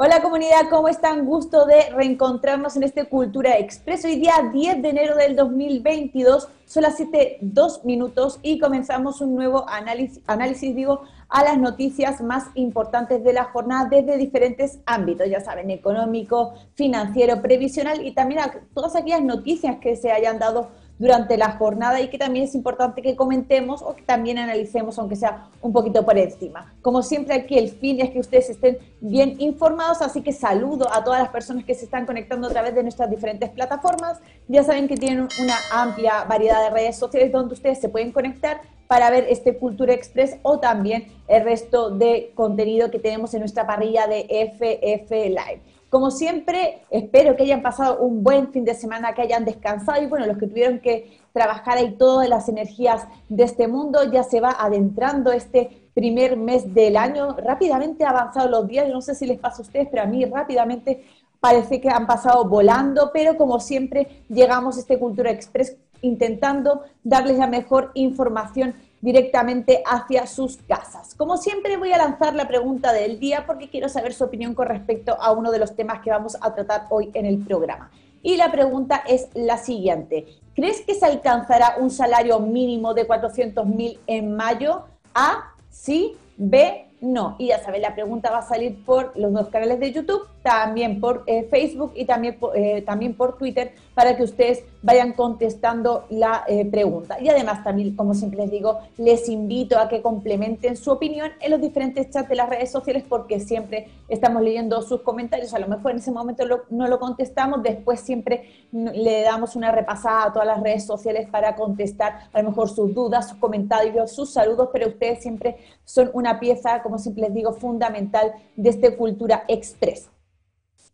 Hola comunidad, ¿cómo están? Gusto de reencontrarnos en este Cultura Expreso. Hoy día 10 de enero del 2022, son las 7, 2 minutos y comenzamos un nuevo análisis, análisis, digo, a las noticias más importantes de la jornada desde diferentes ámbitos, ya saben, económico, financiero, previsional y también a todas aquellas noticias que se hayan dado durante la jornada y que también es importante que comentemos o que también analicemos, aunque sea un poquito por encima. Como siempre aquí el fin es que ustedes estén bien informados, así que saludo a todas las personas que se están conectando a través de nuestras diferentes plataformas. Ya saben que tienen una amplia variedad de redes sociales donde ustedes se pueden conectar para ver este Cultura Express o también el resto de contenido que tenemos en nuestra parrilla de FF Live. Como siempre, espero que hayan pasado un buen fin de semana, que hayan descansado y bueno, los que tuvieron que trabajar ahí todas las energías de este mundo, ya se va adentrando este primer mes del año. Rápidamente han avanzado los días, no sé si les pasa a ustedes, pero a mí rápidamente parece que han pasado volando, pero como siempre llegamos a este Cultura Express intentando darles la mejor información directamente hacia sus casas. Como siempre voy a lanzar la pregunta del día porque quiero saber su opinión con respecto a uno de los temas que vamos a tratar hoy en el programa. Y la pregunta es la siguiente. ¿Crees que se alcanzará un salario mínimo de 400.000 en mayo? A, sí, B, no. Y ya sabes, la pregunta va a salir por los dos canales de YouTube, también por eh, Facebook y también, eh, también por Twitter para que ustedes vayan contestando la eh, pregunta. Y además también, como siempre les digo, les invito a que complementen su opinión en los diferentes chats de las redes sociales porque siempre estamos leyendo sus comentarios. A lo mejor en ese momento no lo contestamos, después siempre le damos una repasada a todas las redes sociales para contestar a lo mejor sus dudas, sus comentarios, sus saludos, pero ustedes siempre son una pieza, como siempre les digo, fundamental de este Cultura Express.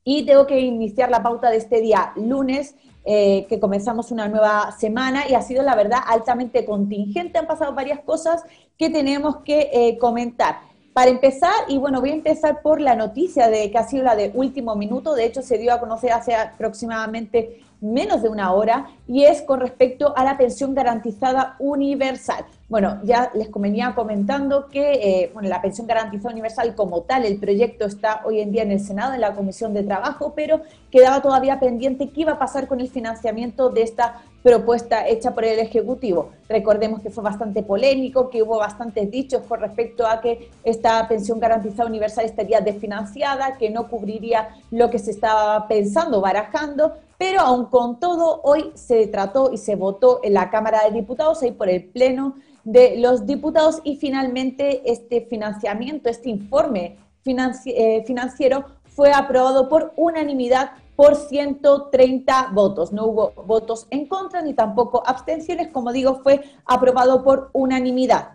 Y tengo que iniciar la pauta de este día lunes eh, que comenzamos una nueva semana y ha sido, la verdad, altamente contingente. Han pasado varias cosas que tenemos que eh, comentar. Para empezar, y bueno, voy a empezar por la noticia de que ha sido la de último minuto, de hecho se dio a conocer hace aproximadamente menos de una hora, y es con respecto a la pensión garantizada universal. Bueno, ya les venía comentando que eh, bueno, la pensión garantizada universal como tal, el proyecto está hoy en día en el Senado, en la Comisión de Trabajo, pero quedaba todavía pendiente qué iba a pasar con el financiamiento de esta propuesta hecha por el Ejecutivo. Recordemos que fue bastante polémico, que hubo bastantes dichos con respecto a que esta pensión garantizada universal estaría desfinanciada, que no cubriría lo que se estaba pensando, barajando, pero aún con todo, hoy se trató y se votó en la Cámara de Diputados, ahí por el Pleno de los Diputados, y finalmente este financiamiento, este informe eh, financiero fue aprobado por unanimidad por 130 votos. No hubo votos en contra ni tampoco abstenciones, como digo, fue aprobado por unanimidad.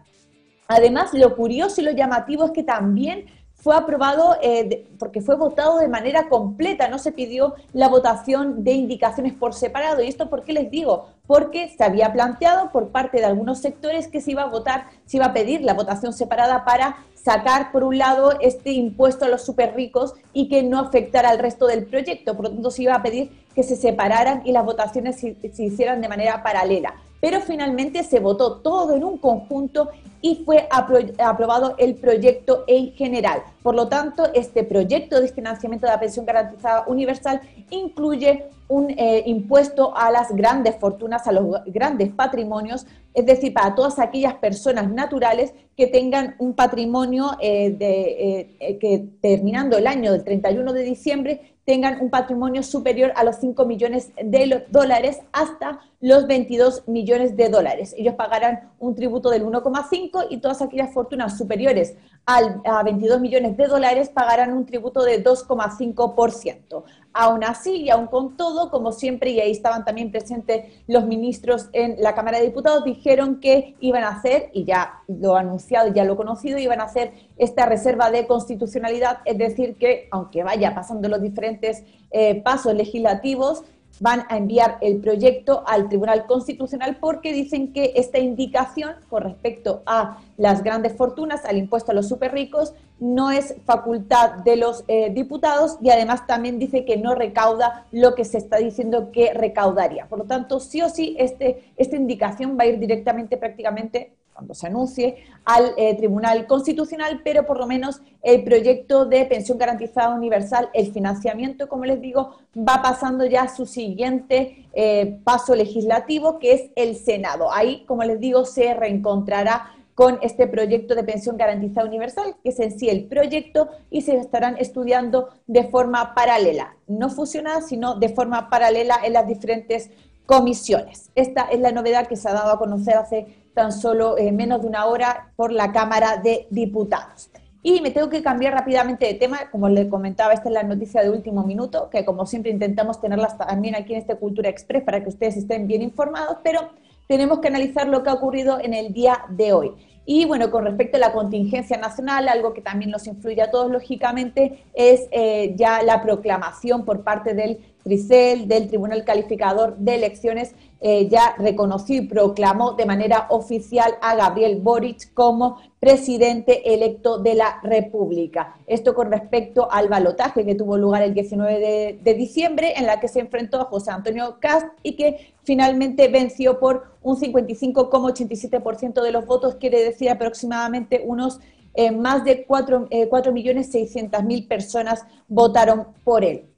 Además, lo curioso y lo llamativo es que también fue aprobado eh, porque fue votado de manera completa, no se pidió la votación de indicaciones por separado. ¿Y esto por qué les digo? Porque se había planteado por parte de algunos sectores que se iba a votar, se iba a pedir la votación separada para sacar, por un lado, este impuesto a los súper ricos y que no afectara al resto del proyecto. Por lo tanto, se iba a pedir que se separaran y las votaciones se hicieran de manera paralela pero finalmente se votó todo en un conjunto y fue aprobado el proyecto en general. Por lo tanto, este proyecto de financiamiento de la pensión garantizada universal incluye un eh, impuesto a las grandes fortunas, a los grandes patrimonios, es decir, para todas aquellas personas naturales que tengan un patrimonio eh, de, eh, que terminando el año del 31 de diciembre tengan un patrimonio superior a los 5 millones de dólares hasta los 22 millones de dólares. Ellos pagarán un tributo del 1,5 y todas aquellas fortunas superiores al, a 22 millones de dólares pagarán un tributo de 2,5%. Aún así, y aún con todo, como siempre, y ahí estaban también presentes los ministros en la Cámara de Diputados, dijeron que iban a hacer, y ya lo anunciado, ya lo conocido, iban a hacer esta reserva de constitucionalidad, es decir, que aunque vaya pasando los diferentes eh, pasos legislativos, van a enviar el proyecto al Tribunal Constitucional porque dicen que esta indicación con respecto a las grandes fortunas, al impuesto a los super ricos, no es facultad de los eh, diputados y además también dice que no recauda lo que se está diciendo que recaudaría. Por lo tanto, sí o sí, este, esta indicación va a ir directamente prácticamente cuando se anuncie, al eh, Tribunal Constitucional, pero por lo menos el proyecto de pensión garantizada universal, el financiamiento, como les digo, va pasando ya a su siguiente eh, paso legislativo, que es el Senado. Ahí, como les digo, se reencontrará con este proyecto de pensión garantizada universal, que es en sí el proyecto, y se estarán estudiando de forma paralela, no fusionada, sino de forma paralela en las diferentes comisiones. Esta es la novedad que se ha dado a conocer hace tan solo eh, menos de una hora por la Cámara de Diputados. Y me tengo que cambiar rápidamente de tema, como les comentaba, esta es la noticia de último minuto, que como siempre intentamos tenerlas también aquí en este Cultura Express para que ustedes estén bien informados, pero tenemos que analizar lo que ha ocurrido en el día de hoy. Y bueno, con respecto a la contingencia nacional, algo que también nos influye a todos, lógicamente, es eh, ya la proclamación por parte del Tricel, del Tribunal Calificador de Elecciones, eh, ya reconoció y proclamó de manera oficial a Gabriel Boric como presidente electo de la República. Esto con respecto al balotaje que tuvo lugar el 19 de, diciembre, en la que se enfrentó a José Antonio Cast y que finalmente venció por un 55,87% de los votos, quiere decir aproximadamente unos eh, más de 4.600.000 eh, personas votaron por él.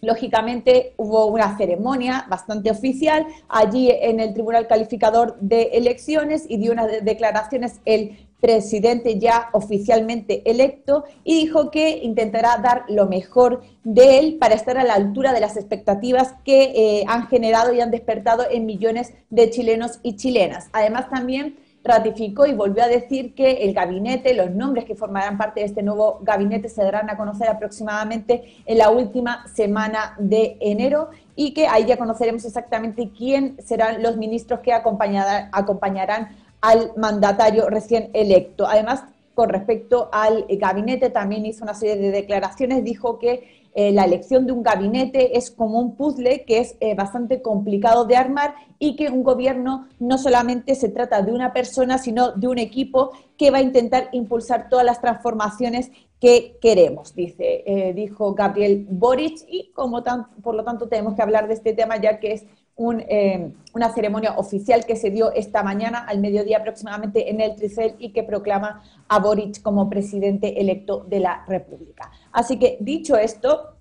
Lógicamente hubo una ceremonia bastante oficial allí en el Tribunal Calificador de Elecciones y dio unas declaraciones el presidente ya oficialmente electo y dijo que intentará dar lo mejor de él para estar a la altura de las expectativas que eh, han generado y han despertado en millones de chilenos y chilenas. Además también ratificó y volvió a decir que el gabinete, los nombres que formarán parte de este nuevo gabinete se darán a conocer aproximadamente en la última semana de enero y que ahí ya conoceremos exactamente quién serán los ministros que acompañarán, al mandatario recién electo. Además, con respecto al gabinete, también hizo una serie de declaraciones, dijo que eh, la elección de un gabinete es como un puzzle que es eh, bastante complicado de armar y que un gobierno no solamente se trata de una persona, sino de un equipo que va a intentar impulsar todas las transformaciones que queremos, dice, eh, dijo Gabriel Boric, y como por lo tanto tenemos que hablar de este tema ya que es una ceremonia oficial que se dio esta mañana al mediodía aproximadamente en el Tricel y que proclama a Boric como presidente electo de la República. Así que dicho esto,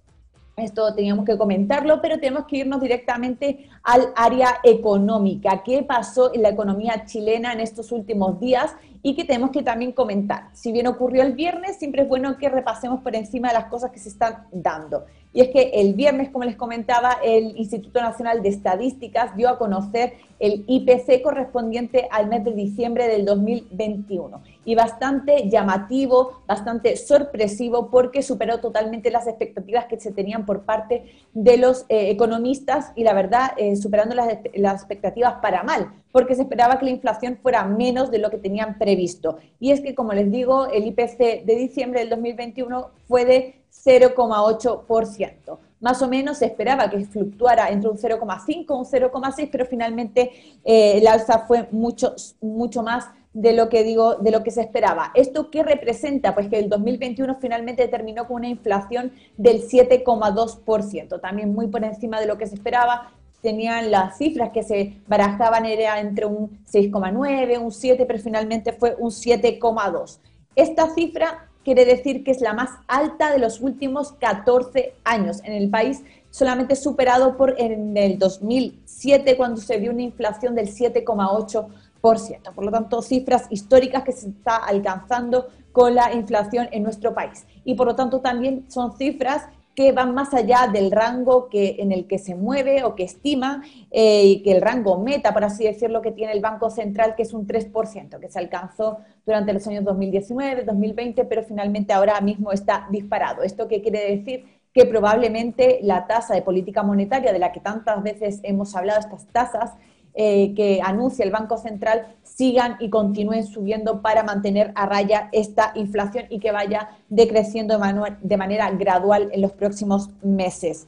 esto teníamos que comentarlo, pero tenemos que irnos directamente al área económica. ¿Qué pasó en la economía chilena en estos últimos días? Y que tenemos que también comentar. Si bien ocurrió el viernes, siempre es bueno que repasemos por encima de las cosas que se están dando. Y es que el viernes, como les comentaba, el Instituto Nacional de Estadísticas dio a conocer el IPC correspondiente al mes de diciembre del 2021. Y bastante llamativo, bastante sorpresivo, porque superó totalmente las expectativas que se tenían por parte de los eh, economistas y la verdad, eh, superando las, expectativas para mal, porque se esperaba que la inflación fuera menos de lo que tenían previsto. Y es que, como les digo, el IPC de diciembre del 2021 fue de 0,8%. Más o menos se esperaba que fluctuara entre un 0,5 y un 0,6, pero finalmente eh, el alza fue mucho, mucho más de lo que digo, de lo que se esperaba. ¿Esto qué representa? Pues que el 2021 finalmente terminó con una inflación del 7,2%, también muy por encima de lo que se esperaba. Tenían las cifras que se barajaban era entre un 6,9, un 7, pero finalmente fue un 7,2. Esta cifra quiere decir que es la más alta de los últimos 14 años en el país, solamente superado por en el 2007 cuando se vio una inflación del 7,8%. Por lo tanto, cifras históricas que se está alcanzando con la inflación en nuestro país. Y por lo tanto también son cifras que van más allá del rango que, en el que se mueve o que estima, eh, y que el rango meta, por así decirlo, que tiene el Banco Central, que es un 3%, que se alcanzó durante los años 2019, 2020, pero finalmente ahora mismo está disparado. ¿Esto qué quiere decir? Que probablemente la tasa de política monetaria de la que tantas veces hemos hablado, estas tasas, eh, que anuncia el Banco Central sigan y continúen subiendo para mantener a raya esta inflación y que vaya decreciendo de, manera gradual en los próximos meses.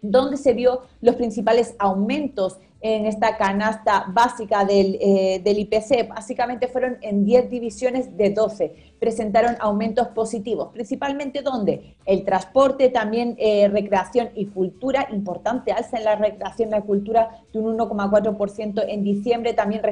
¿Dónde se vio los principales aumentos en esta canasta básica del, eh, del IPC. Básicamente fueron en 10 divisiones de 12. Presentaron aumentos positivos, principalmente donde el transporte, también eh, recreación y cultura, importante alza en la recreación y la cultura de un 1,4% en diciembre, también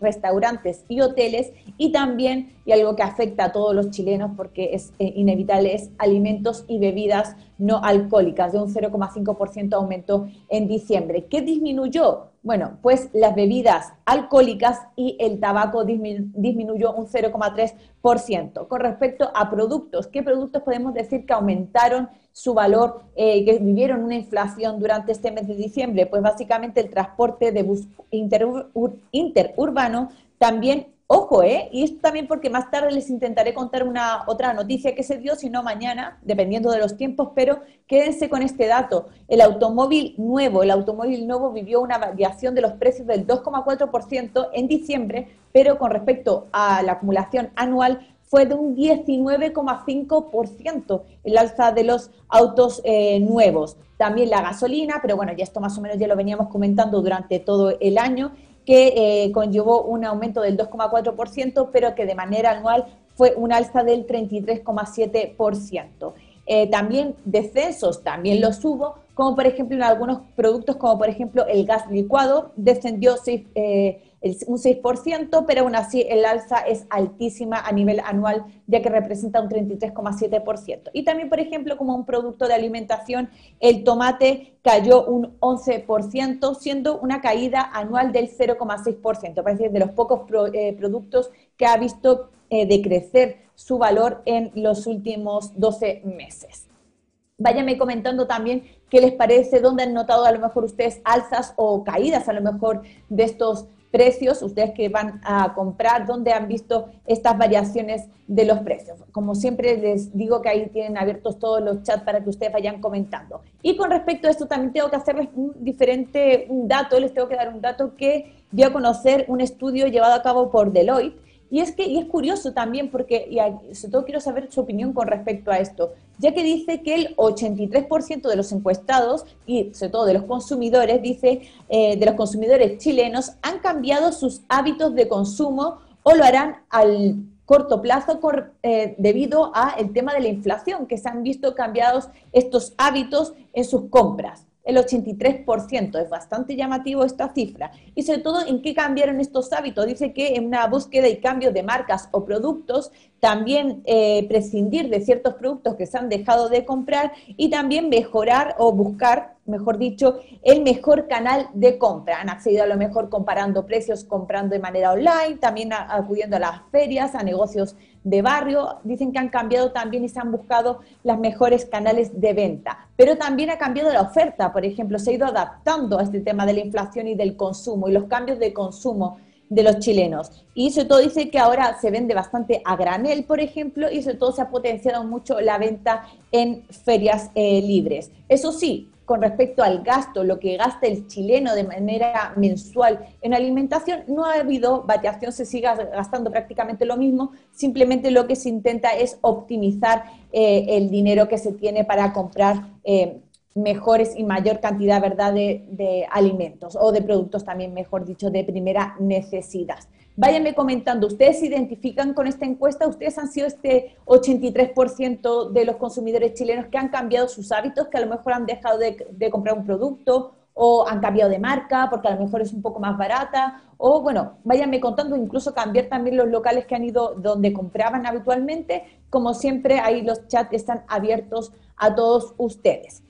restaurantes y hoteles. Y también, y algo que afecta a todos los chilenos porque es eh, inevitable, es alimentos y bebidas no alcohólicas, de un 0,5% aumento en diciembre. ¿Qué disminuyó? Bueno, pues las bebidas alcohólicas y el tabaco disminuyó un 0,3%. Con respecto a productos, ¿qué productos podemos decir que aumentaron su valor, eh, que vivieron una inflación durante este mes de diciembre? Pues básicamente el transporte de bus interurbano, también Ojo, ¿eh? Y esto también porque más tarde les intentaré contar una otra noticia que se dio, si no mañana, dependiendo de los tiempos, pero quédense con este dato. El automóvil nuevo, el automóvil nuevo vivió una variación de los precios del 2,4% en diciembre, pero con respecto a la acumulación anual fue de un 19,5% el alza de los autos eh, nuevos. También la gasolina, pero bueno, ya esto más o menos ya lo veníamos comentando durante todo el año que eh, conllevó un aumento del 2,4%, pero que de manera anual fue un alza del 33,7%. Eh, también descensos, también los hubo, como por ejemplo en algunos productos, como por ejemplo el gas licuado, descendió 6, un 6%, pero aún así el alza es altísima a nivel anual, ya que representa un 33,7%. Y también, por ejemplo, como un producto de alimentación, el tomate cayó un 11%, siendo una caída anual del 0,6%, parece de los pocos eh, productos que ha visto eh, decrecer su valor en los últimos 12 meses. Váyame comentando también qué les parece, dónde han notado a lo mejor ustedes alzas o caídas a lo mejor de estos precios, ustedes que van a comprar, dónde han visto estas variaciones de los precios. Como siempre les digo que ahí tienen abiertos todos los chats para que ustedes vayan comentando. Y con respecto a esto también tengo que hacerles un diferente dato, les tengo que dar un dato que dio a conocer un estudio llevado a cabo por Deloitte y es que y es curioso también porque, y sobre todo quiero saber su opinión con respecto a esto, ya que dice que el 83% de los encuestados y sobre todo de los consumidores, dice, eh, de los consumidores chilenos han cambiado sus hábitos de consumo o lo harán al corto plazo eh, debido al tema de la inflación, que se han visto cambiados estos hábitos en sus compras el 83%. Es bastante llamativo esta cifra. Y sobre todo, ¿en qué cambiaron estos hábitos? Dice que en una búsqueda y cambio de marcas o productos, también eh, prescindir de ciertos productos que se han dejado de comprar y también mejorar o buscar mejor dicho, el mejor canal de compra. Han accedido a lo mejor comparando precios, comprando de manera online, también acudiendo a las ferias, a negocios de barrio. Dicen que han cambiado también y se han buscado los mejores canales de venta. Pero también ha cambiado la oferta, por ejemplo, se ha ido adaptando a este tema de la inflación y del consumo y los cambios de consumo de los chilenos. Y sobre todo dice que ahora se vende bastante a granel, por ejemplo, y sobre todo se ha potenciado mucho la venta en ferias eh, libres. Eso sí, con respecto al gasto, lo que gasta el chileno de manera mensual en alimentación, no ha habido variación, se sigue gastando prácticamente lo mismo, simplemente lo que se intenta es optimizar eh, el dinero que se tiene para comprar eh, mejores y mayor cantidad ¿verdad? De, de, alimentos o de productos también, mejor dicho, de primera necesidad. Váyanme comentando, ¿ustedes se identifican con esta encuesta? ¿Ustedes han sido este 83% de los consumidores chilenos que han cambiado sus hábitos, que a lo mejor han dejado de, comprar un producto o han cambiado de marca porque a lo mejor es un poco más barata? O bueno, váyanme contando, incluso cambiar también los locales que han ido donde compraban habitualmente. Como siempre, ahí los chats están abiertos a todos ustedes.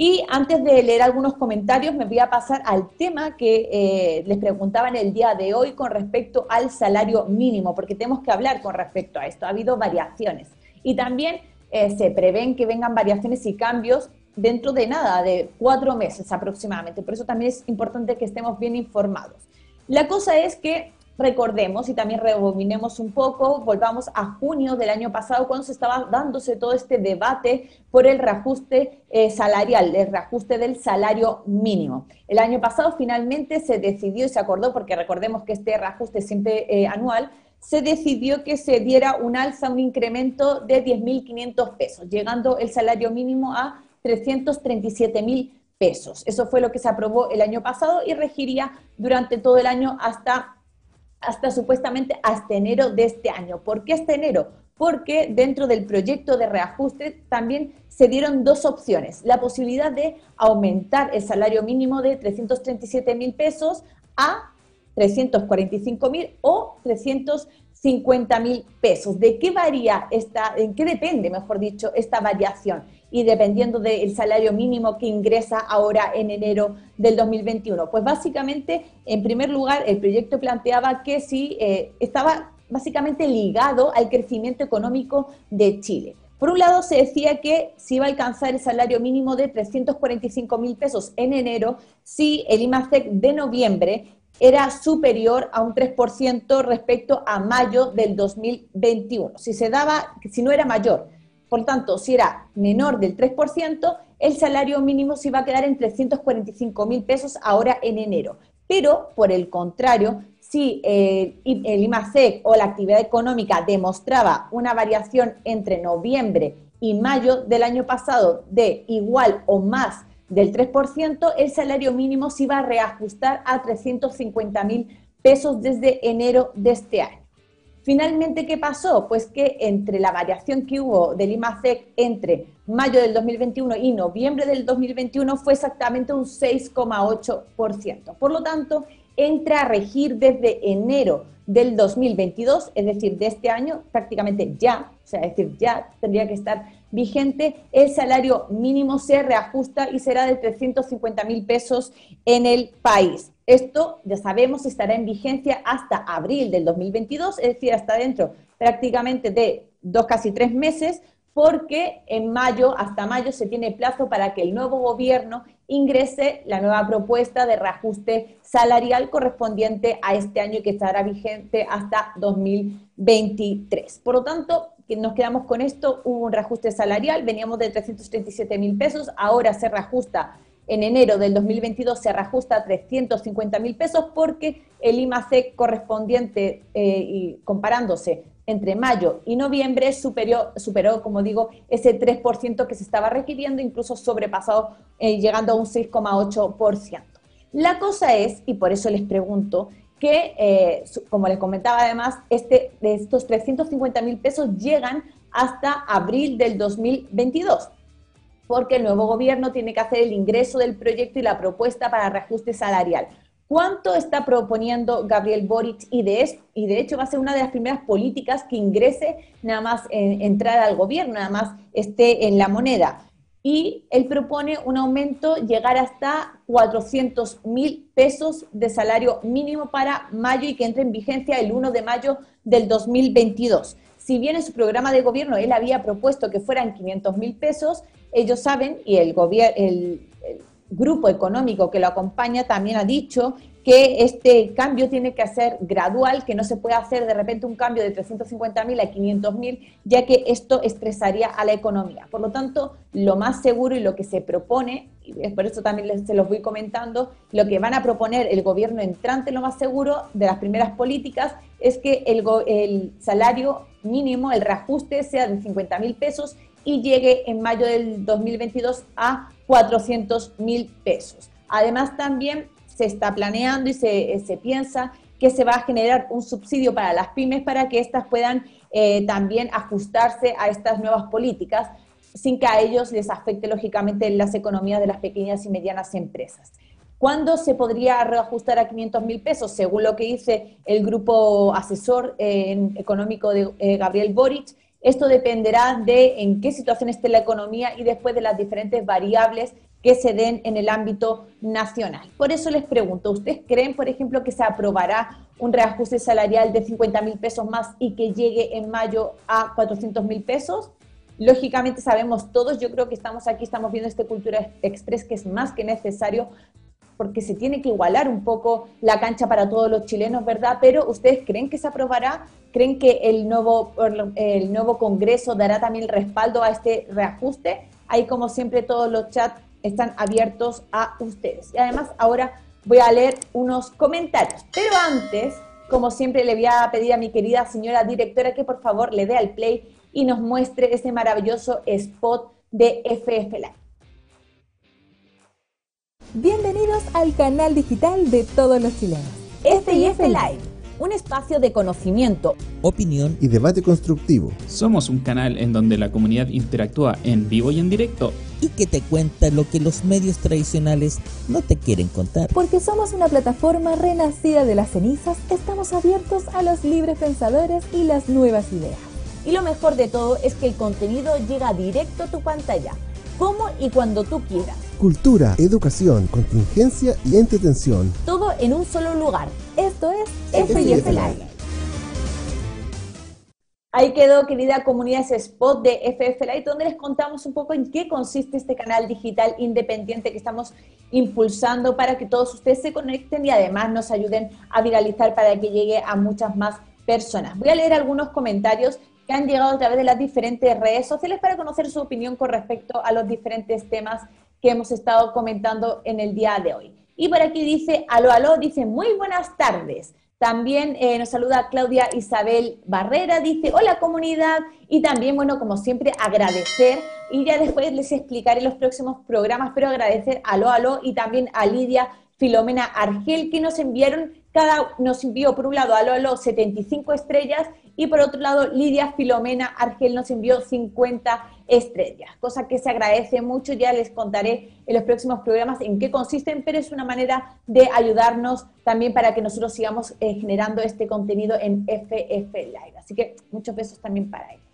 Y antes de leer algunos comentarios, me voy a pasar al tema que eh, les preguntaban el día de hoy con respecto al salario mínimo, porque tenemos que hablar con respecto a esto. Ha habido variaciones y también eh, se prevén que vengan variaciones y cambios dentro de nada, de cuatro meses aproximadamente. Por eso también es importante que estemos bien informados. La cosa es que recordemos y también rebobinemos un poco, volvamos a junio del año pasado cuando se estaba dándose todo este debate por el reajuste eh, salarial, el reajuste del salario mínimo. El año pasado finalmente se decidió y se acordó, porque recordemos que este reajuste siempre eh, anual, se decidió que se diera un alza, un incremento de 10.500 pesos, llegando el salario mínimo a 337.000 pesos. Eso fue lo que se aprobó el año pasado y regiría durante todo el año hasta, hasta supuestamente hasta enero de este año. ¿Por qué hasta enero? Porque dentro del proyecto de reajuste también se dieron dos opciones. La posibilidad de aumentar el salario mínimo de 337 mil pesos a 345 mil o 350 mil pesos. ¿De qué varía esta, en qué depende, mejor dicho, esta variación? Y dependiendo del salario mínimo que ingresa ahora en enero del 2021? Pues básicamente, en primer lugar, el proyecto planteaba que sí eh, estaba básicamente ligado al crecimiento económico de Chile. Por un lado, se decía que se iba a alcanzar el salario mínimo de 345 mil pesos en enero si el IMASEC de noviembre era superior a un 3% respecto a mayo del 2021. Si se daba, si no era mayor, por tanto, si era menor del 3%, el salario mínimo se iba a quedar en 345 mil pesos ahora en enero. Pero, por el contrario, si el, el IMASEC o la actividad económica demostraba una variación entre noviembre y mayo del año pasado de igual o más del 3%, el salario mínimo se iba a reajustar a 350 mil pesos desde enero de este año. Finalmente, ¿qué pasó? Pues que entre la variación que hubo del IMACEC entre mayo del 2021 y noviembre del 2021 fue exactamente un 6,8%. Por lo tanto, entra a regir desde enero del 2022, es decir, de este año, prácticamente ya, o sea, es decir, ya tendría que estar vigente, el salario mínimo se reajusta y será de 350 mil pesos en el país. Esto, ya sabemos, estará en vigencia hasta abril del 2022, es decir, hasta dentro prácticamente de dos, casi tres meses, porque en mayo, hasta mayo, se tiene plazo para que el nuevo gobierno ingrese la nueva propuesta de reajuste salarial correspondiente a este año que estará vigente hasta 2023. Por lo tanto, nos quedamos con esto, hubo un reajuste salarial, veníamos de 337 mil pesos, ahora se reajusta en enero del 2022 se reajusta a 350 mil pesos porque el IMAC correspondiente eh, y comparándose entre mayo y noviembre superó, superó, como digo, ese 3% que se estaba requiriendo, incluso sobrepasado, eh, llegando a un 6,8%. La cosa es, y por eso les pregunto, que, eh, como les comentaba además, este, de estos 350 mil pesos llegan hasta abril del 2022, porque el nuevo gobierno tiene que hacer el ingreso del proyecto y la propuesta para reajuste salarial. ¿Cuánto está proponiendo Gabriel Boric? Y de, y de hecho va a ser una de las primeras políticas que ingrese nada más en, entrar al gobierno, nada más esté en la moneda. Y él propone un aumento llegar hasta 400 mil pesos de salario mínimo para mayo y que entre en vigencia el 1 de mayo del 2022. Si bien en su programa de gobierno él había propuesto que fueran 500 mil pesos, ellos saben y el, gobierno, grupo económico que lo acompaña también ha dicho que este cambio tiene que ser gradual, que no se puede hacer de repente un cambio de 350.000 a 500.000, ya que esto estresaría a la economía. Por lo tanto, lo más seguro y lo que se propone, y por eso también se los voy comentando, lo que van a proponer el gobierno entrante, lo más seguro de las primeras políticas, es que el, el salario mínimo, el reajuste sea de 50.000 pesos y llegue en mayo del 2022 a 400 mil pesos. Además, también se está planeando y se, se, piensa que se va a generar un subsidio para las pymes para que éstas puedan eh, también ajustarse a estas nuevas políticas sin que a ellos les afecte lógicamente las economías de las pequeñas y medianas empresas. ¿Cuándo se podría reajustar a 500 mil pesos? Según lo que dice el grupo asesor eh, económico de eh, Gabriel Boric, esto dependerá de en qué situación esté la economía y después de las diferentes variables que se den en el ámbito nacional. Por eso les pregunto, ¿ustedes creen, por ejemplo, que se aprobará un reajuste salarial de 50 mil pesos más y que llegue en mayo a 400 mil pesos? Lógicamente sabemos todos, yo creo que estamos aquí, estamos viendo este Cultura Express que es más que necesario porque se tiene que igualar un poco la cancha para todos los chilenos, ¿verdad? Pero ¿ustedes creen que se aprobará? ¿Creen que el nuevo, el nuevo Congreso dará también el respaldo a este reajuste? Ahí, como siempre, todos los chats están abiertos a ustedes. Y además, ahora voy a leer unos comentarios. Pero antes, como siempre, le voy a pedir a mi querida señora directora que por favor le dé al play y nos muestre ese maravilloso spot de FF Live. Bienvenidos al canal digital de todos los chilenos. FIF Live, un espacio de conocimiento, opinión y debate constructivo. Somos un canal en donde la comunidad interactúa en vivo y en directo y que te cuenta lo que los medios tradicionales no te quieren contar. Porque somos una plataforma renacida de las cenizas, estamos abiertos a los libres pensadores y las nuevas ideas. Y lo mejor de todo es que el contenido llega directo a tu pantalla, como y cuando tú quieras. Cultura, educación, contingencia y entretención. Todo en un solo lugar. Esto es FIF Live. Ahí quedó, querida comunidad, ese spot de FF Live, donde les contamos un poco en qué consiste este canal digital independiente que estamos impulsando para que todos ustedes se conecten y además nos ayuden a viralizar para que llegue a muchas más personas. Voy a leer algunos comentarios que han llegado a través de las diferentes redes sociales para conocer su opinión con respecto a los diferentes temas que hemos estado comentando en el día de hoy. Y por aquí dice, aló, aló, dice, muy buenas tardes. También eh, nos saluda Claudia Isabel Barrera, dice, hola comunidad, y también, bueno, como siempre, agradecer, y ya después les explicaré los próximos programas, pero agradecer a Aló, Aló, y también a Lidia Filomena Argel, que nos enviaron, cada, nos envió por un lado Aló, Aló 75 estrellas, y por otro lado, Lidia Filomena Argel nos envió 50 estrellas, cosa que se agradece mucho. Ya les contaré en los próximos programas en qué consisten, pero es una manera de ayudarnos también para que nosotros sigamos eh, generando este contenido en FF Live. Así que muchos besos también para ellos.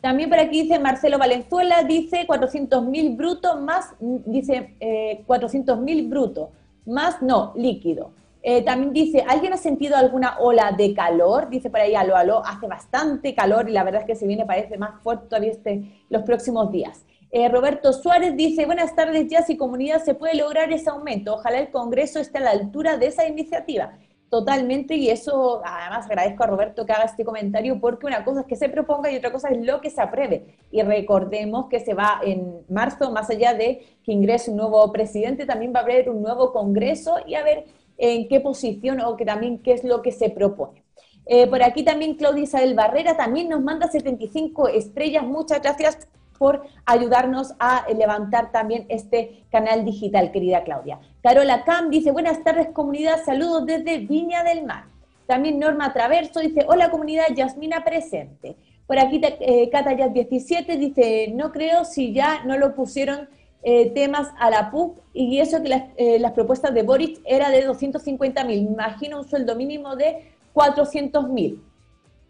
También por aquí dice Marcelo Valenzuela, dice 400 mil bruto más, dice eh, 400 mil bruto, más no, líquido. Eh, también dice, ¿alguien ha sentido alguna ola de calor? Dice por ahí, aló, aló, hace bastante calor y la verdad es que se viene, parece más fuerte todavía este, los próximos días. Eh, Roberto Suárez dice, buenas tardes, ya si comunidad se puede lograr ese aumento. Ojalá el Congreso esté a la altura de esa iniciativa. Totalmente, y eso además agradezco a Roberto que haga este comentario porque una cosa es que se proponga y otra cosa es lo que se apruebe. Y recordemos que se va en marzo, más allá de que ingrese un nuevo presidente, también va a haber un nuevo Congreso y a ver en qué posición o que también qué es lo que se propone. Eh, por aquí también Claudia Isabel Barrera también nos manda 75 estrellas. Muchas gracias por ayudarnos a levantar también este canal digital, querida Claudia. Carola Cam dice, buenas tardes comunidad, saludos desde Viña del Mar. También Norma Traverso dice, hola comunidad, Yasmina presente. Por aquí eh, 17 dice, no creo si ya no lo pusieron eh, temas a la PUC y eso que eh, las, propuestas de Boric era de 250 mil. Imagino un sueldo mínimo de 400 mil.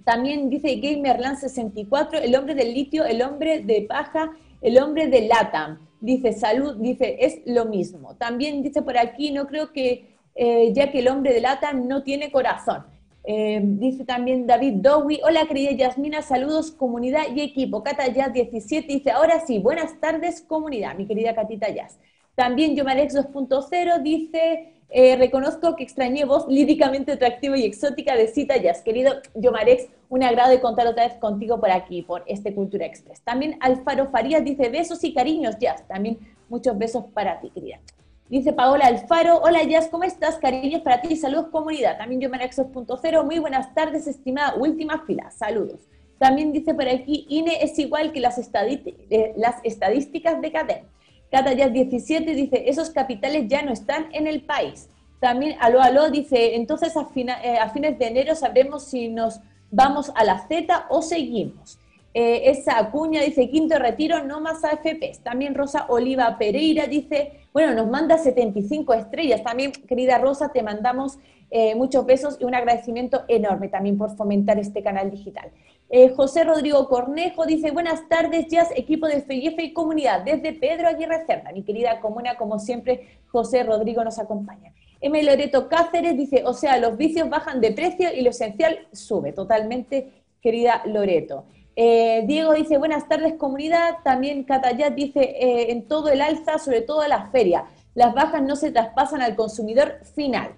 También dice Gamerland 64, el hombre del litio, el hombre de paja, el hombre de lata. Dice salud, dice es lo mismo. También dice por aquí, no creo que, eh, ya que el hombre de lata no tiene corazón. Eh, dice también David Dowie, hola querida Yasmina, saludos comunidad y equipo. Cata Jazz 17 dice, ahora sí, buenas tardes comunidad, mi querida Catita Jazz. También Yomarex 2.0 dice, eh, reconozco que extrañé voz líricamente atractiva y exótica de Cita Jazz. Querido Yomarex, un agrado de contar otra vez contigo por aquí, por este Cultura Express. También Alfaro Farías dice, besos y cariños Jazz. También muchos besos para ti, querida. Dice Paola Alfaro, hola Jazz, ¿cómo estás? Cariños para ti, saludos comunidad. También yo Manexos.0, muy buenas tardes, estimada última fila, saludos. También dice por aquí, INE es igual que las, eh, las estadísticas de CADEM. Cata Jazz 17 dice, esos capitales ya no están en el país. También Aló Aló dice, entonces a, eh, a fines de enero sabremos si nos vamos a la Z o seguimos. Eh, esa Acuña dice, quinto retiro, no más AFPs. También Rosa Oliva Pereira dice, bueno, nos manda 75 estrellas. También, querida Rosa, te mandamos eh, muchos besos y un agradecimiento enorme también por fomentar este canal digital. Eh, José Rodrigo Cornejo dice, buenas tardes, Jazz, equipo de FIF y comunidad, desde Pedro Aguirre Cerda. Mi querida comuna, como siempre, José Rodrigo nos acompaña. M. Loreto Cáceres dice, o sea, los vicios bajan de precio y lo esencial sube. Totalmente, querida Loreto. Eh, Diego dice, buenas tardes comunidad. También Catayat dice, eh, en todo el alza, sobre todo en las ferias. Las bajas no se traspasan al consumidor final.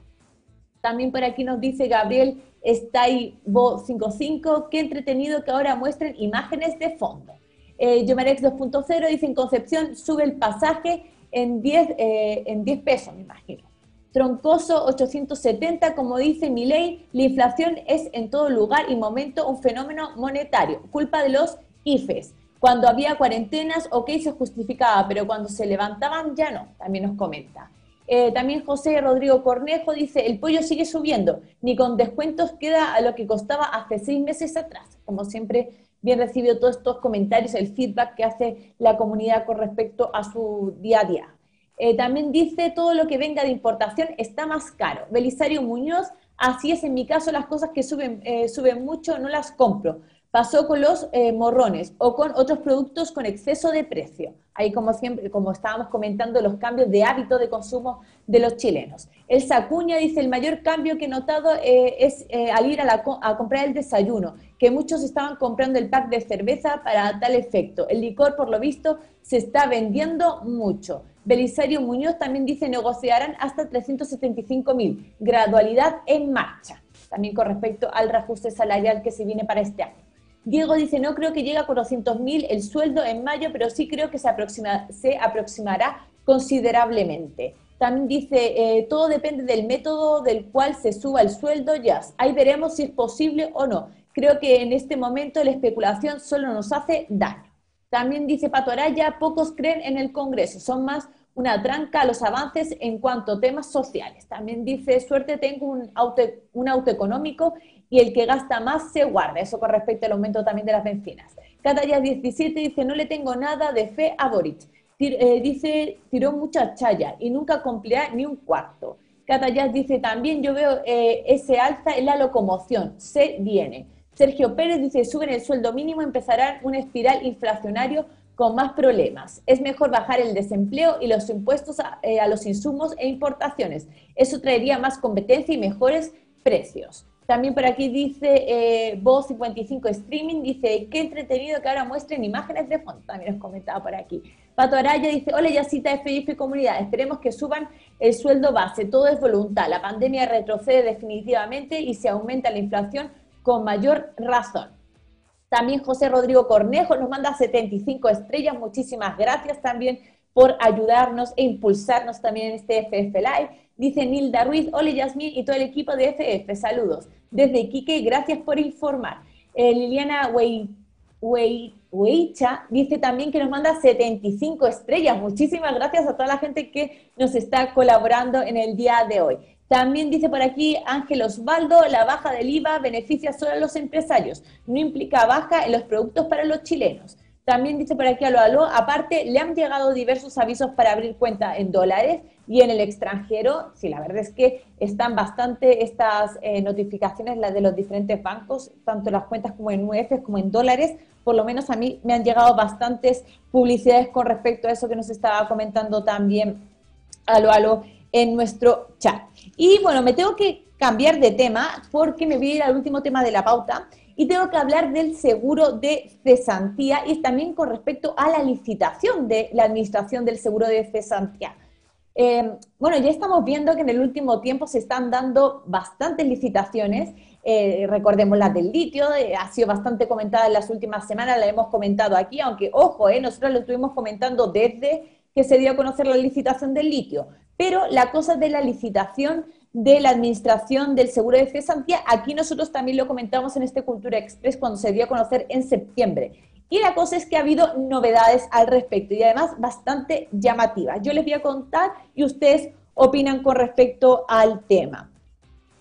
También por aquí nos dice Gabriel Bo 55, qué entretenido que ahora muestren imágenes de fondo. Eh, Yomarex 2.0 dice, en Concepción sube el pasaje en 10, eh, en 10 pesos, me imagino. Troncoso 870, como dice mi ley, la inflación es en todo lugar y momento un fenómeno monetario, culpa de los IFES. Cuando había cuarentenas, ok, se justificaba, pero cuando se levantaban ya no, también nos comenta. Eh, también José Rodrigo Cornejo dice, el pollo sigue subiendo, ni con descuentos queda a lo que costaba hace seis meses atrás. Como siempre, bien recibido todos estos comentarios, el feedback que hace la comunidad con respecto a su día a día. Eh, también dice, todo lo que venga de importación está más caro. Belisario Muñoz, así es en mi caso, las cosas que suben, eh, suben mucho no las compro. Pasó con los eh, morrones o con otros productos con exceso de precio. Ahí, como siempre, como estábamos comentando, los cambios de hábito de consumo de los chilenos. El Sacuña dice, el mayor cambio que he notado eh, es eh, al ir a, a, comprar el desayuno, que muchos estaban comprando el pack de cerveza para tal efecto. El licor, por lo visto, se está vendiendo mucho. Belisario Muñoz también dice, negociarán hasta 375 mil. Gradualidad en marcha. También con respecto al reajuste salarial que se viene para este año. Diego dice, no creo que llegue a 400.000 el sueldo en mayo, pero sí creo que se, aproxima, aproximará considerablemente. También dice, eh, todo depende del método del cual se suba el sueldo, ya. Ahí veremos si es posible o no. Creo que en este momento la especulación solo nos hace daño. También dice Pato Araya, pocos creen en el Congreso, son más una tranca a los avances en cuanto a temas sociales. También dice, suerte tengo un auto, un auto económico y el que gasta más se guarda. Eso con respecto al aumento también de las bencinas. Catayas 17 dice, no le tengo nada de fe a Boric. Eh, dice, tiró mucha chaya y nunca cumplirá ni un cuarto. Catayas dice, también yo veo eh, ese alza en la locomoción, se viene. Sergio Pérez dice, suben el sueldo mínimo, empezará una espiral inflacionario con más problemas. Es mejor bajar el desempleo y los impuestos a, eh, a los insumos e importaciones. Eso traería más competencia y mejores precios. También por aquí dice eh, Voz 55 Streaming, dice, qué entretenido que ahora muestren imágenes de fondo. También os comentaba por aquí. Pato Araya dice, hola Yacita FIF Comunidad, esperemos que suban el sueldo base, todo es voluntad, la pandemia retrocede definitivamente y se aumenta la inflación con mayor razón. También José Rodrigo Cornejo nos manda 75 estrellas, muchísimas gracias también por ayudarnos e impulsarnos también en este FF Live. Dice Nilda Ruiz, hola Yasmín y todo el equipo de FF, saludos. Desde Iquique, gracias por informar. Eh, Liliana Weicha dice también que nos manda 75 estrellas. Muchísimas gracias a toda la gente que nos está colaborando en el día de hoy. También dice por aquí Ángel Osvaldo, la baja del IVA beneficia solo a los empresarios, no implica baja en los productos para los chilenos. También dice por aquí a lo aló, aparte le han llegado diversos avisos para abrir cuenta en dólares y en el extranjero. Sí, la verdad es que están bastante estas eh, notificaciones, las de los diferentes bancos, tanto las cuentas como en UF como en dólares. Por lo menos a mí me han llegado bastantes publicidades con respecto a eso que nos estaba comentando también a lo aló en nuestro chat. Y bueno, me tengo que cambiar de tema porque me voy a ir al último tema de la pauta y tengo que hablar del seguro de cesantía y también con respecto a la licitación de la administración del seguro de cesantía. Eh, bueno, ya estamos viendo que en el último tiempo se están dando bastantes licitaciones. Eh, recordemos la del litio, eh, ha sido bastante comentada en las últimas semanas, la hemos comentado aquí, aunque ojo, nosotros lo estuvimos comentando desde que se dio a conocer la licitación del litio. Pero la cosa de la licitación de la administración del seguro de cesantía. Aquí nosotros también lo comentamos en este Cultura Express cuando se dio a conocer en septiembre. Y la cosa es que ha habido novedades al respecto y además bastante llamativas. Yo les voy a contar y ustedes opinan con respecto al tema.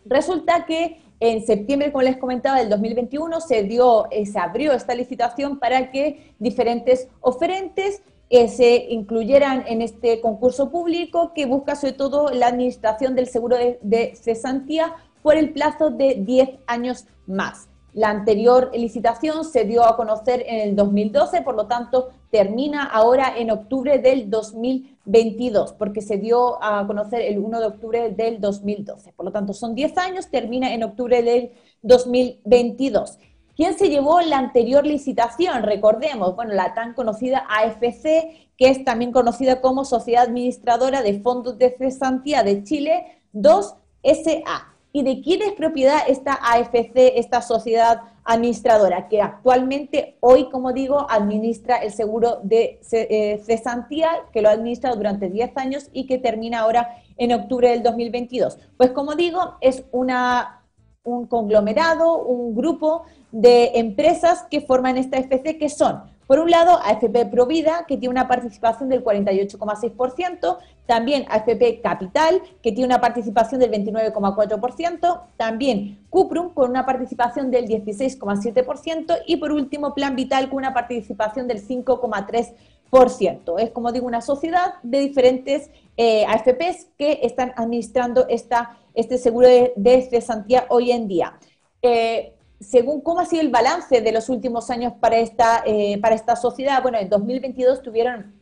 Resulta que en septiembre, como les comentaba, del 2021 se dio, eh, se abrió esta licitación para que diferentes oferentes que se incluyeran en este concurso público que busca sobre todo la administración del seguro de, cesantía por el plazo de 10 años más. La anterior licitación se dio a conocer en el 2012, por lo tanto termina ahora en octubre del 2022, porque se dio a conocer el 1 de octubre del 2012. Por lo tanto, son 10 años, termina en octubre del 2022. ¿Quién se llevó la anterior licitación? Recordemos, bueno, la tan conocida AFC, que es también conocida como Sociedad Administradora de Fondos de Cesantía de Chile 2 SA. ¿Y de quién es propiedad esta AFC, esta sociedad administradora, que actualmente, hoy, como digo, administra el seguro de eh, cesantía, que lo ha administrado durante 10 años y que termina ahora en octubre del 2022? Pues como digo, es una, un conglomerado, un grupo de empresas que forman esta FC, que son Por un lado, AFP Provida, que tiene una participación del 48,6%, también AFP Capital, que tiene una participación del 29,4%, también Cuprum con una participación del 16,7% y por último Plan Vital con una participación del 5,3%. Es como digo una sociedad de diferentes eh, AFPs que están administrando esta, este seguro de, de cesantía hoy en día. Eh, según cómo ha sido el balance de los últimos años para esta, eh, para esta sociedad, bueno, en 2022 tuvieron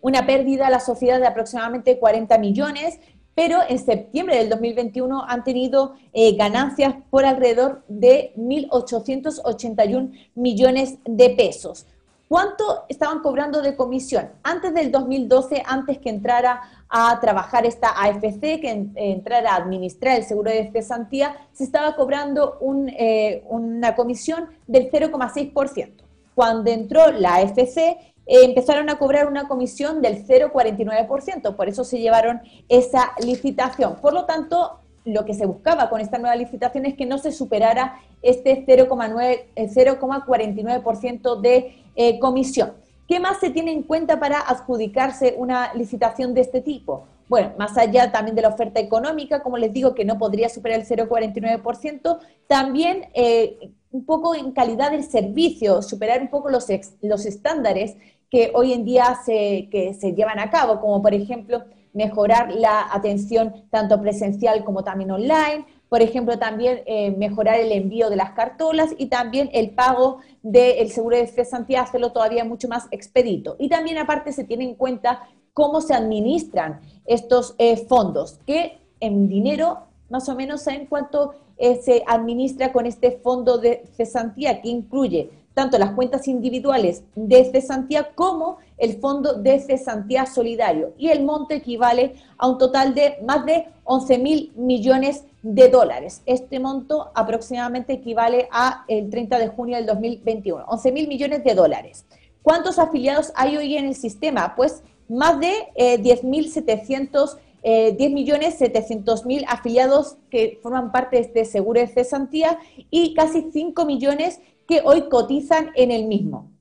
una pérdida a la sociedad de aproximadamente 40 millones, pero en septiembre del 2021 han tenido eh, ganancias por alrededor de 1.881 millones de pesos. ¿Cuánto estaban cobrando de comisión? Antes del 2012, antes que entrara a trabajar esta AFC, que entrara a administrar el seguro de cesantía, se estaba cobrando eh, una comisión del 0,6%. Cuando entró la AFC, eh, empezaron a cobrar una comisión del 0,49%, por eso se llevaron esa licitación. Por lo tanto, lo que se buscaba con esta nueva licitación es que no se superara este 0,49% de eh, comisión. ¿Qué más se tiene en cuenta para adjudicarse una licitación de este tipo? Bueno, más allá también de la oferta económica, como les digo, que no podría superar el 0,49%, también eh, un poco en calidad del servicio, superar un poco los, los estándares que hoy en día se, que se llevan a cabo, como por ejemplo mejorar la atención tanto presencial como también online, por ejemplo, también eh, mejorar el envío de las cartolas y también el pago del seguro de cesantía, hacerlo todavía mucho más expedito. Y también aparte se tiene en cuenta cómo se administran estos eh, fondos, que en dinero más o menos saben cuánto eh, se administra con este fondo de cesantía que incluye tanto las cuentas individuales de cesantía como el fondo de cesantía solidario. Y el monto equivale a un total de más de 11 mil millones de dólares. Este monto aproximadamente equivale a el 30 de junio del 2021. 11 mil millones de dólares. ¿Cuántos afiliados hay hoy en el sistema? Pues más de eh, 10.700 eh, 10 millones 700 mil afiliados que forman parte de este seguro de cesantía y casi 5 millones que hoy cotizan en el mismo.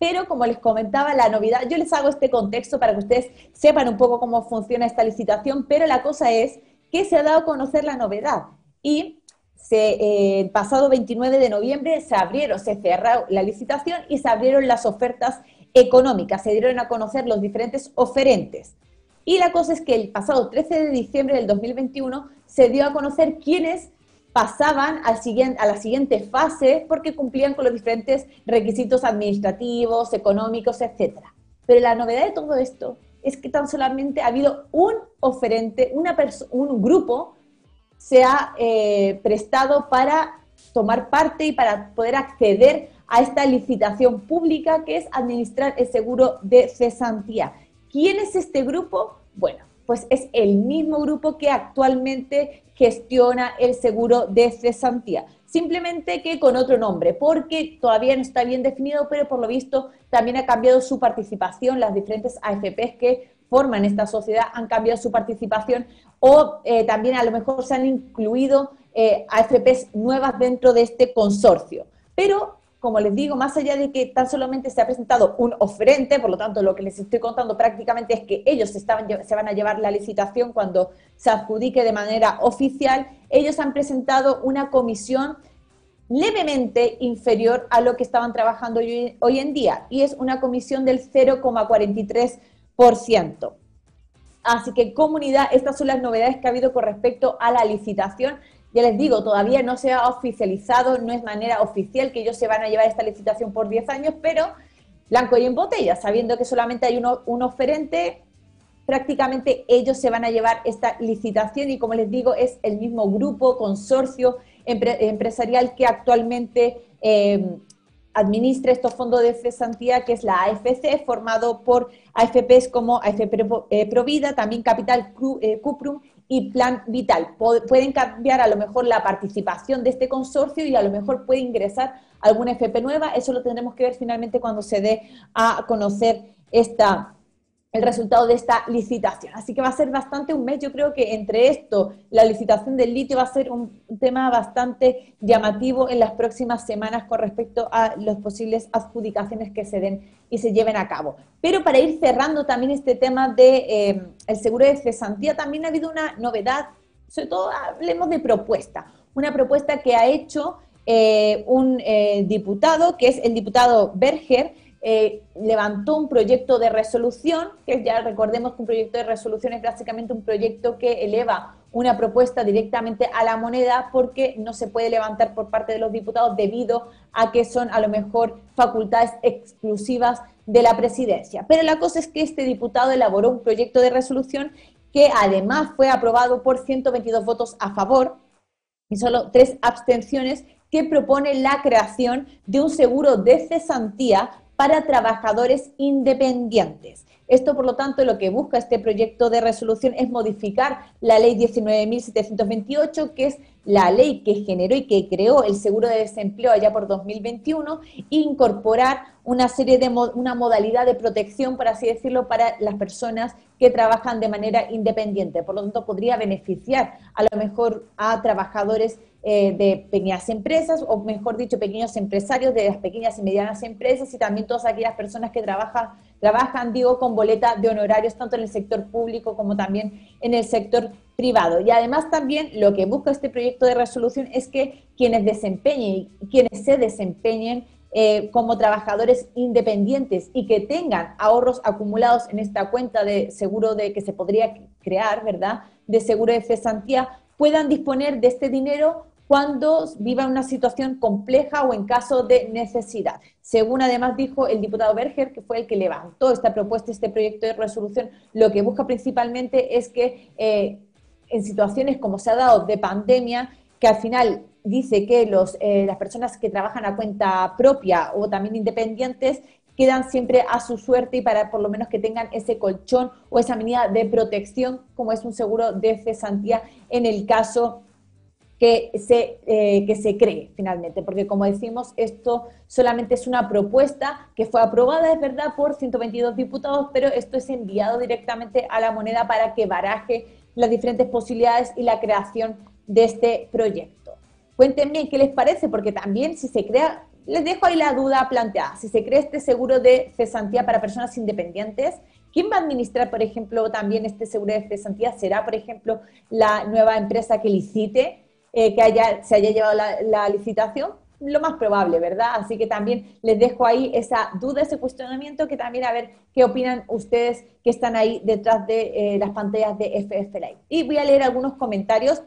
Pero como les comentaba, la novedad, yo les hago este contexto para que ustedes sepan un poco cómo funciona esta licitación, pero la cosa es que se ha dado a conocer la novedad y eh, el pasado 29 de noviembre se abrieron, se cerró la licitación y se abrieron las ofertas económicas, se dieron a conocer los diferentes oferentes. Y la cosa es que el pasado 13 de diciembre del 2021 se dio a conocer quiénes pasaban a la siguiente fase porque cumplían con los diferentes requisitos administrativos, económicos, etc. Pero la novedad de todo esto es que tan solamente ha habido un oferente, una un grupo se ha eh, prestado para tomar parte y para poder acceder a esta licitación pública que es administrar el seguro de cesantía. ¿Quién es este grupo? Bueno, pues es el mismo grupo que actualmente gestiona el seguro de cesantía. Simplemente que con otro nombre, porque todavía no está bien definido, pero por lo visto también ha cambiado su participación. Las diferentes AFPs que forman esta sociedad han cambiado su participación o eh, también a lo mejor se han incluido eh, AFPs nuevas dentro de este consorcio. Pero como les digo, más allá de que tan solamente se ha presentado un oferente, por lo tanto lo que les estoy contando prácticamente es que ellos se, van a llevar la licitación cuando se adjudique de manera oficial, ellos han presentado una comisión levemente inferior a lo que estaban trabajando hoy en día y es una comisión del 0,43%. Así que comunidad, estas son las novedades que ha habido con respecto a la licitación. Ya les digo, todavía no se ha oficializado, no es manera oficial que ellos se van a llevar esta licitación por 10 años, pero blanco y en botella, sabiendo que solamente hay uno, un oferente, prácticamente ellos se van a llevar esta licitación y como les digo, es el mismo grupo, consorcio empresarial que actualmente eh, administra estos fondos de cesantía, que es la AFC, formado por AFPs como AFP eh, Provida, también Capital eh, Cuprum y Plan Vital. Pueden cambiar a lo mejor la participación de este consorcio y a lo mejor puede ingresar alguna FP nueva. Eso lo tendremos que ver finalmente cuando se dé a conocer esta, el resultado de esta licitación. Así que va a ser bastante un mes, yo creo que entre esto, la licitación del litio va a ser un tema bastante llamativo en las próximas semanas con respecto a las posibles adjudicaciones que se den y se lleven a cabo. Pero para ir cerrando también este tema de, eh, seguro de cesantía, también ha habido una novedad, sobre todo hablemos de propuesta, una propuesta que ha hecho eh, un eh, diputado, que es el diputado Berger, eh, levantó un proyecto de resolución, que ya recordemos que un proyecto de resolución es básicamente un proyecto que eleva una propuesta directamente a la moneda porque no se puede levantar por parte de los diputados debido a que son a lo mejor facultades exclusivas de la presidencia. Pero la cosa es que este diputado elaboró un proyecto de resolución que además fue aprobado por 122 votos a favor y solo tres abstenciones que propone la creación de un seguro de cesantía para trabajadores independientes. Esto, por lo tanto, lo que busca este proyecto de resolución es modificar la ley 19.728, que es la ley que generó y que creó el seguro de desempleo allá por 2021, e incorporar una serie de una modalidad de protección, por así decirlo, para las personas que trabajan de manera independiente. Por lo tanto, podría beneficiar a lo mejor a trabajadores eh, de pequeñas empresas, o mejor dicho, pequeños empresarios de las pequeñas y medianas empresas y también todas aquellas personas que trabajan, trabajan, digo, con boleta de honorarios, tanto en el sector público como también en el sector privado. Y además también lo que busca este proyecto de resolución es que quienes desempeñen, quienes se desempeñen eh, como trabajadores independientes y que tengan ahorros acumulados en esta cuenta de seguro de que se podría crear, ¿verdad? De seguro de cesantía, puedan disponer de este dinero cuando vivan una situación compleja o en caso de necesidad. Según además dijo el diputado Berger, que fue el que levantó esta propuesta, este proyecto de resolución, lo que busca principalmente es que eh, en situaciones como se ha dado de pandemia, que al final dice que los, eh, las personas que trabajan a cuenta propia o también independientes quedan siempre a su suerte y para por lo menos que tengan ese colchón o esa medida de protección como es un seguro de cesantía en el caso que se, eh, que se cree finalmente, porque como decimos, esto solamente es una propuesta que fue aprobada, es verdad, por 122 diputados, pero esto es enviado directamente a la moneda para que baraje las diferentes posibilidades y la creación de este proyecto. Cuéntenme qué les parece, porque también si se crea, les dejo ahí la duda planteada, si se crea este seguro de cesantía para personas independientes, ¿Quién va a administrar, por ejemplo, también este seguro de cesantía? ¿Será, por ejemplo, la nueva empresa que licite? Eh, que haya, se haya llevado la, licitación, lo más probable, ¿verdad? Así que también les dejo ahí esa duda, ese cuestionamiento, que también a ver qué opinan ustedes que están ahí detrás de eh, las pantallas de FF Live. Y voy a leer algunos comentarios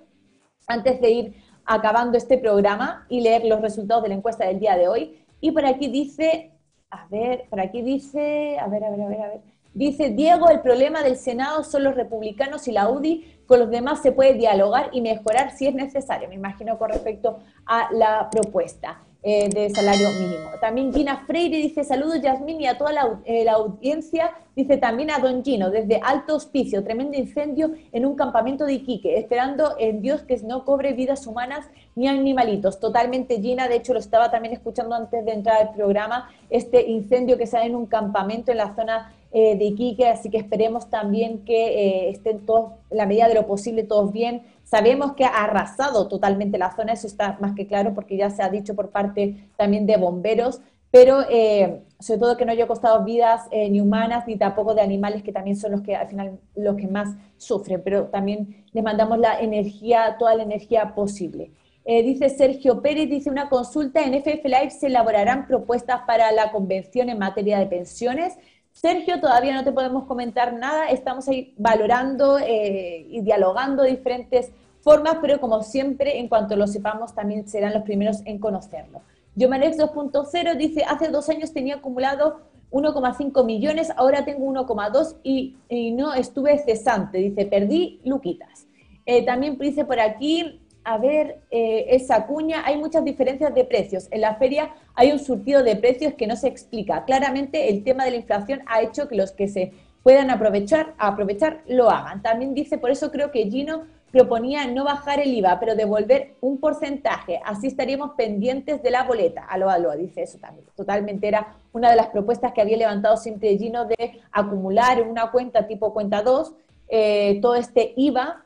antes de ir acabando este programa y leer los resultados de la encuesta del día de hoy. Y por aquí dice, a ver, por aquí dice, a ver, a ver, a ver, a ver. Dice Diego, el problema del Senado son los republicanos y la UDI con los demás se puede dialogar y mejorar si es necesario, me imagino con respecto a la propuesta eh, de salario mínimo. También Gina Freire dice saludos Yasmín y a toda la, eh, la, audiencia, dice también a Don Gino, desde Alto Hospicio, tremendo incendio en un campamento de Iquique, esperando en Dios que no cobre vidas humanas ni animalitos. Totalmente Gina, de hecho lo estaba también escuchando antes de entrar al programa, este incendio que da en un campamento en la zona eh, de Iquique, así que esperemos también que eh, estén todos, en la medida de lo posible, todos bien. Sabemos que ha arrasado totalmente la zona, eso está más que claro porque ya se ha dicho por parte también de bomberos, pero eh, sobre todo que no haya costado vidas ni humanas ni tampoco de animales que también son los que al final los que más sufren, pero también les mandamos la energía, toda la energía posible. dice Sergio Pérez, dice una consulta en FF Live se elaborarán propuestas para la convención en materia de pensiones. Sergio, todavía no te podemos comentar nada, estamos ahí valorando eh, y dialogando diferentes formas, pero como siempre, en cuanto lo sepamos, también serán los primeros en conocerlo. Yomarex 2.0 dice, hace dos años tenía acumulado 1,5 millones, ahora tengo 1,2 y, y, no estuve cesante, dice, perdí luquitas. Eh, también dice por aquí, a ver, eh, esa cuña, hay muchas diferencias de precios. En la feria hay un surtido de precios que no se explica. Claramente el tema de la inflación ha hecho que los que se puedan aprovechar, aprovechar lo hagan. También dice, por eso creo que Gino proponía no bajar el IVA, pero devolver un porcentaje. Así estaríamos pendientes de la boleta. Aló, aló, dice eso también. Totalmente era una de las propuestas que había levantado siempre Gino de acumular en una cuenta tipo cuenta 2 eh, todo este IVA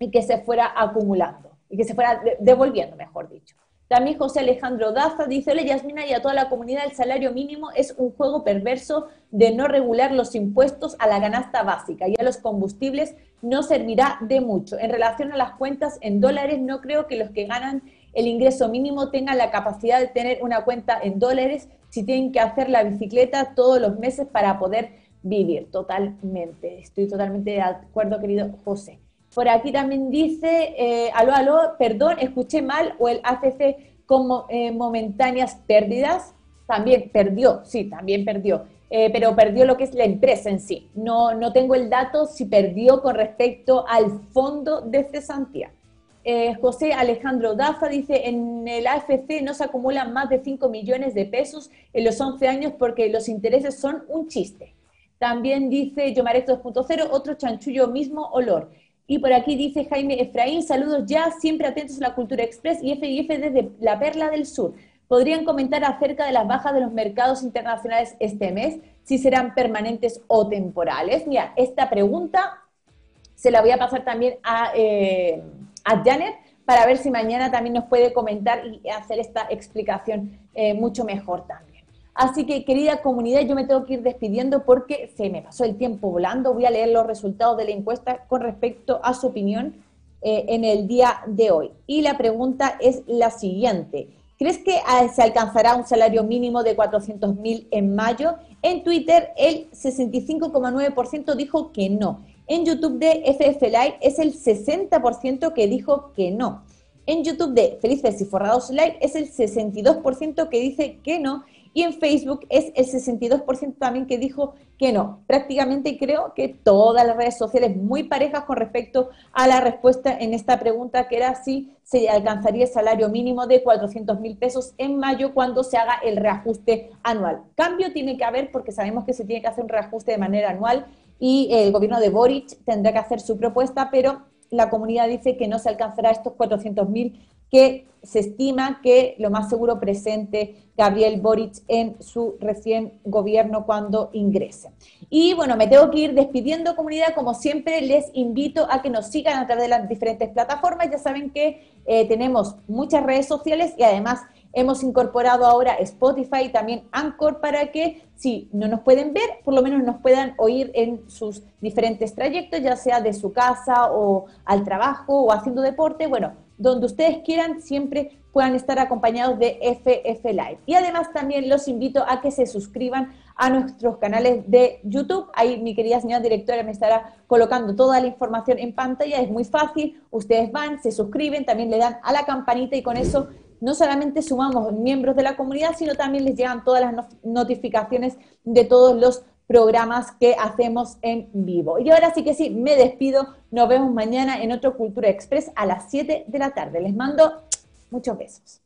y que se fuera acumulando y que se fuera devolviendo, mejor dicho. También José Alejandro Daza dice, hola Yasmina y a toda la comunidad, el salario mínimo es un juego perverso de no regular los impuestos a la canasta básica y a los combustibles no servirá de mucho. En relación a las cuentas en dólares, no creo que los que ganan el ingreso mínimo tengan la capacidad de tener una cuenta en dólares si tienen que hacer la bicicleta todos los meses para poder vivir. Totalmente, estoy totalmente de acuerdo, querido José. Por aquí también dice, eh, aló, aló, perdón, escuché mal, o el ACC como eh, momentáneas pérdidas, también perdió, sí, también perdió, eh, pero perdió lo que es la empresa en sí. No, no tengo el dato si perdió con respecto al fondo de cesantía. José Alejandro Daza dice, en el AFC no se acumulan más de 5 millones de pesos en los 11 años porque los intereses son un chiste. También dice Yomarek 2.0, otro chanchullo mismo olor. Y por aquí dice Jaime Efraín, saludos ya, siempre atentos a la Cultura Express y FIF desde la Perla del Sur. ¿Podrían comentar acerca de las bajas de los mercados internacionales este mes? Si serán permanentes o temporales. Mira, esta pregunta se la voy a pasar también a, eh, Janet para ver si mañana también nos puede comentar y hacer esta explicación eh, mucho mejor también. Así que, querida comunidad, yo me tengo que ir despidiendo porque se me pasó el tiempo volando. Voy a leer los resultados de la encuesta con respecto a su opinión eh, en el día de hoy. Y la pregunta es la siguiente. ¿Crees que ah, se alcanzará un salario mínimo de 400 mil en mayo? En Twitter, el 65,9% dijo que no. En YouTube de FF Live es el 60% que dijo que no. En YouTube de Felices y Forrados Live es el 62% que dice que no. Y en Facebook es el 62% también que dijo que no. Prácticamente creo que todas las redes sociales muy parejas con respecto a la respuesta en esta pregunta, que era si se alcanzaría el salario mínimo de 400 mil pesos en mayo cuando se haga el reajuste anual. Cambio tiene que haber porque sabemos que se tiene que hacer un reajuste de manera anual y el gobierno de Boric tendrá que hacer su propuesta, pero la comunidad dice que no se alcanzará estos 400 mil que se estima que lo más seguro presente Gabriel Boric en su recién gobierno cuando ingrese. Y bueno, me tengo que ir despidiendo comunidad, como siempre les invito a que nos sigan a través de las diferentes plataformas, ya saben que eh, tenemos muchas redes sociales y además hemos incorporado ahora Spotify y también Anchor para que si no nos pueden ver, por lo menos nos puedan oír en sus diferentes trayectos, ya sea de su casa o al trabajo o haciendo deporte. Bueno, donde ustedes quieran, siempre puedan estar acompañados de FF Live. Y además también los invito a que se suscriban a nuestros canales de YouTube. Ahí mi querida señora directora me estará colocando toda la información en pantalla. Es muy fácil. Ustedes van, se suscriben, también le dan a la campanita y con eso no solamente sumamos miembros de la comunidad, sino también les llegan todas las notificaciones de todos los programas que hacemos en vivo. Y ahora sí que sí, me despido. Nos vemos mañana en otro Cultura Express a las 7 de la tarde. Les mando muchos besos.